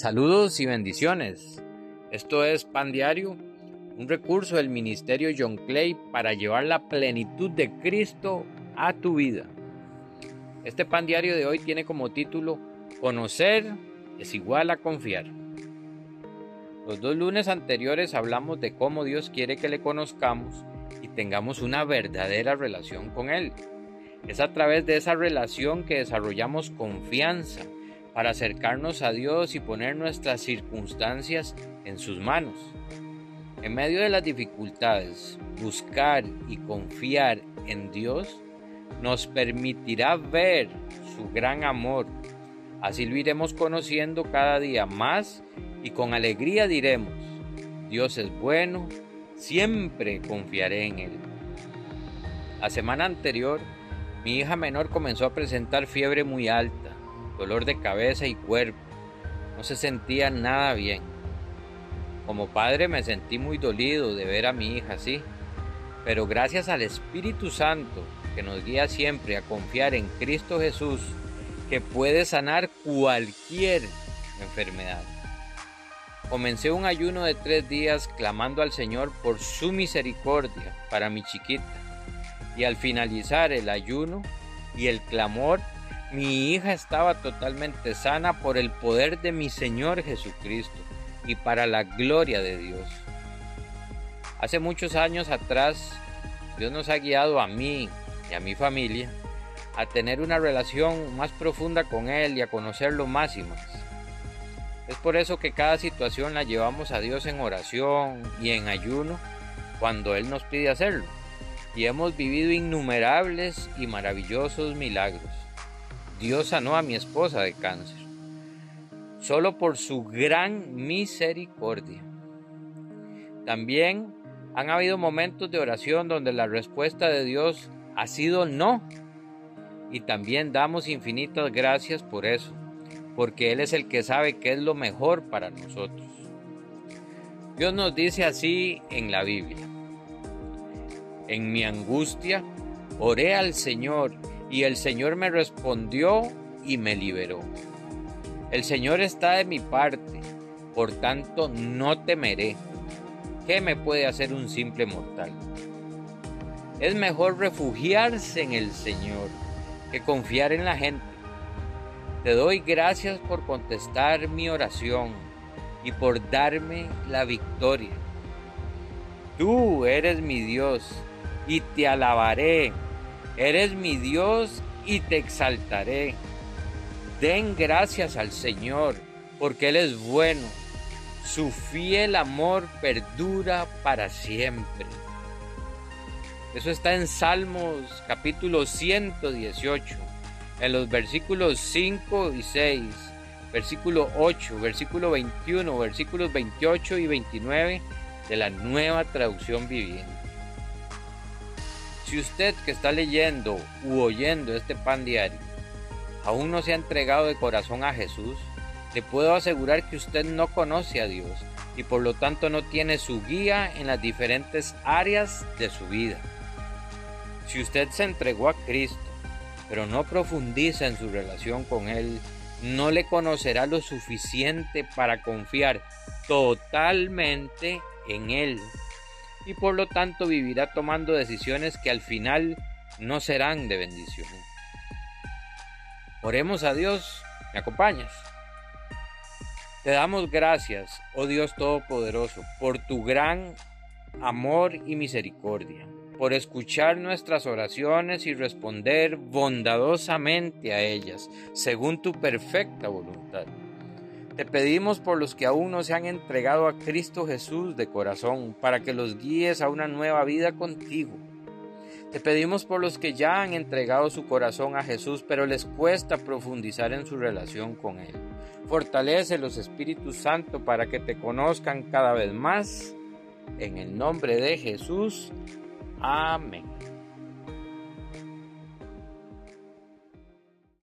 Saludos y bendiciones. Esto es Pan Diario, un recurso del Ministerio John Clay para llevar la plenitud de Cristo a tu vida. Este Pan Diario de hoy tiene como título Conocer es igual a confiar. Los dos lunes anteriores hablamos de cómo Dios quiere que le conozcamos y tengamos una verdadera relación con Él. Es a través de esa relación que desarrollamos confianza para acercarnos a Dios y poner nuestras circunstancias en sus manos. En medio de las dificultades, buscar y confiar en Dios nos permitirá ver su gran amor. Así lo iremos conociendo cada día más y con alegría diremos, Dios es bueno, siempre confiaré en Él. La semana anterior, mi hija menor comenzó a presentar fiebre muy alta dolor de cabeza y cuerpo. No se sentía nada bien. Como padre me sentí muy dolido de ver a mi hija así, pero gracias al Espíritu Santo que nos guía siempre a confiar en Cristo Jesús, que puede sanar cualquier enfermedad. Comencé un ayuno de tres días clamando al Señor por su misericordia para mi chiquita. Y al finalizar el ayuno y el clamor, mi hija estaba totalmente sana por el poder de mi Señor Jesucristo y para la gloria de Dios. Hace muchos años atrás, Dios nos ha guiado a mí y a mi familia a tener una relación más profunda con Él y a conocerlo más y más. Es por eso que cada situación la llevamos a Dios en oración y en ayuno cuando Él nos pide hacerlo. Y hemos vivido innumerables y maravillosos milagros. Dios sanó a mi esposa de cáncer, solo por su gran misericordia. También han habido momentos de oración donde la respuesta de Dios ha sido no. Y también damos infinitas gracias por eso, porque Él es el que sabe qué es lo mejor para nosotros. Dios nos dice así en la Biblia. En mi angustia, oré al Señor y el Señor me respondió y me liberó. El Señor está de mi parte, por tanto no temeré. ¿Qué me puede hacer un simple mortal? Es mejor refugiarse en el Señor que confiar en la gente. Te doy gracias por contestar mi oración y por darme la victoria. Tú eres mi Dios y te alabaré Eres mi Dios y te exaltaré. Den gracias al Señor, porque Él es bueno. Su fiel amor perdura para siempre. Eso está en Salmos capítulo 118, en los versículos 5 y 6, versículo 8, versículo 21, versículos 28 y 29 de la nueva traducción viviente. Si usted que está leyendo u oyendo este pan diario aún no se ha entregado de corazón a Jesús, le puedo asegurar que usted no conoce a Dios y por lo tanto no tiene su guía en las diferentes áreas de su vida. Si usted se entregó a Cristo, pero no profundiza en su relación con Él, no le conocerá lo suficiente para confiar totalmente en Él y por lo tanto vivirá tomando decisiones que al final no serán de bendición. Oremos a Dios, ¿me acompañas? Te damos gracias, oh Dios Todopoderoso, por tu gran amor y misericordia, por escuchar nuestras oraciones y responder bondadosamente a ellas, según tu perfecta voluntad. Te pedimos por los que aún no se han entregado a Cristo Jesús de corazón, para que los guíes a una nueva vida contigo. Te pedimos por los que ya han entregado su corazón a Jesús, pero les cuesta profundizar en su relación con Él. Fortalece los Espíritus Santo para que te conozcan cada vez más. En el nombre de Jesús. Amén.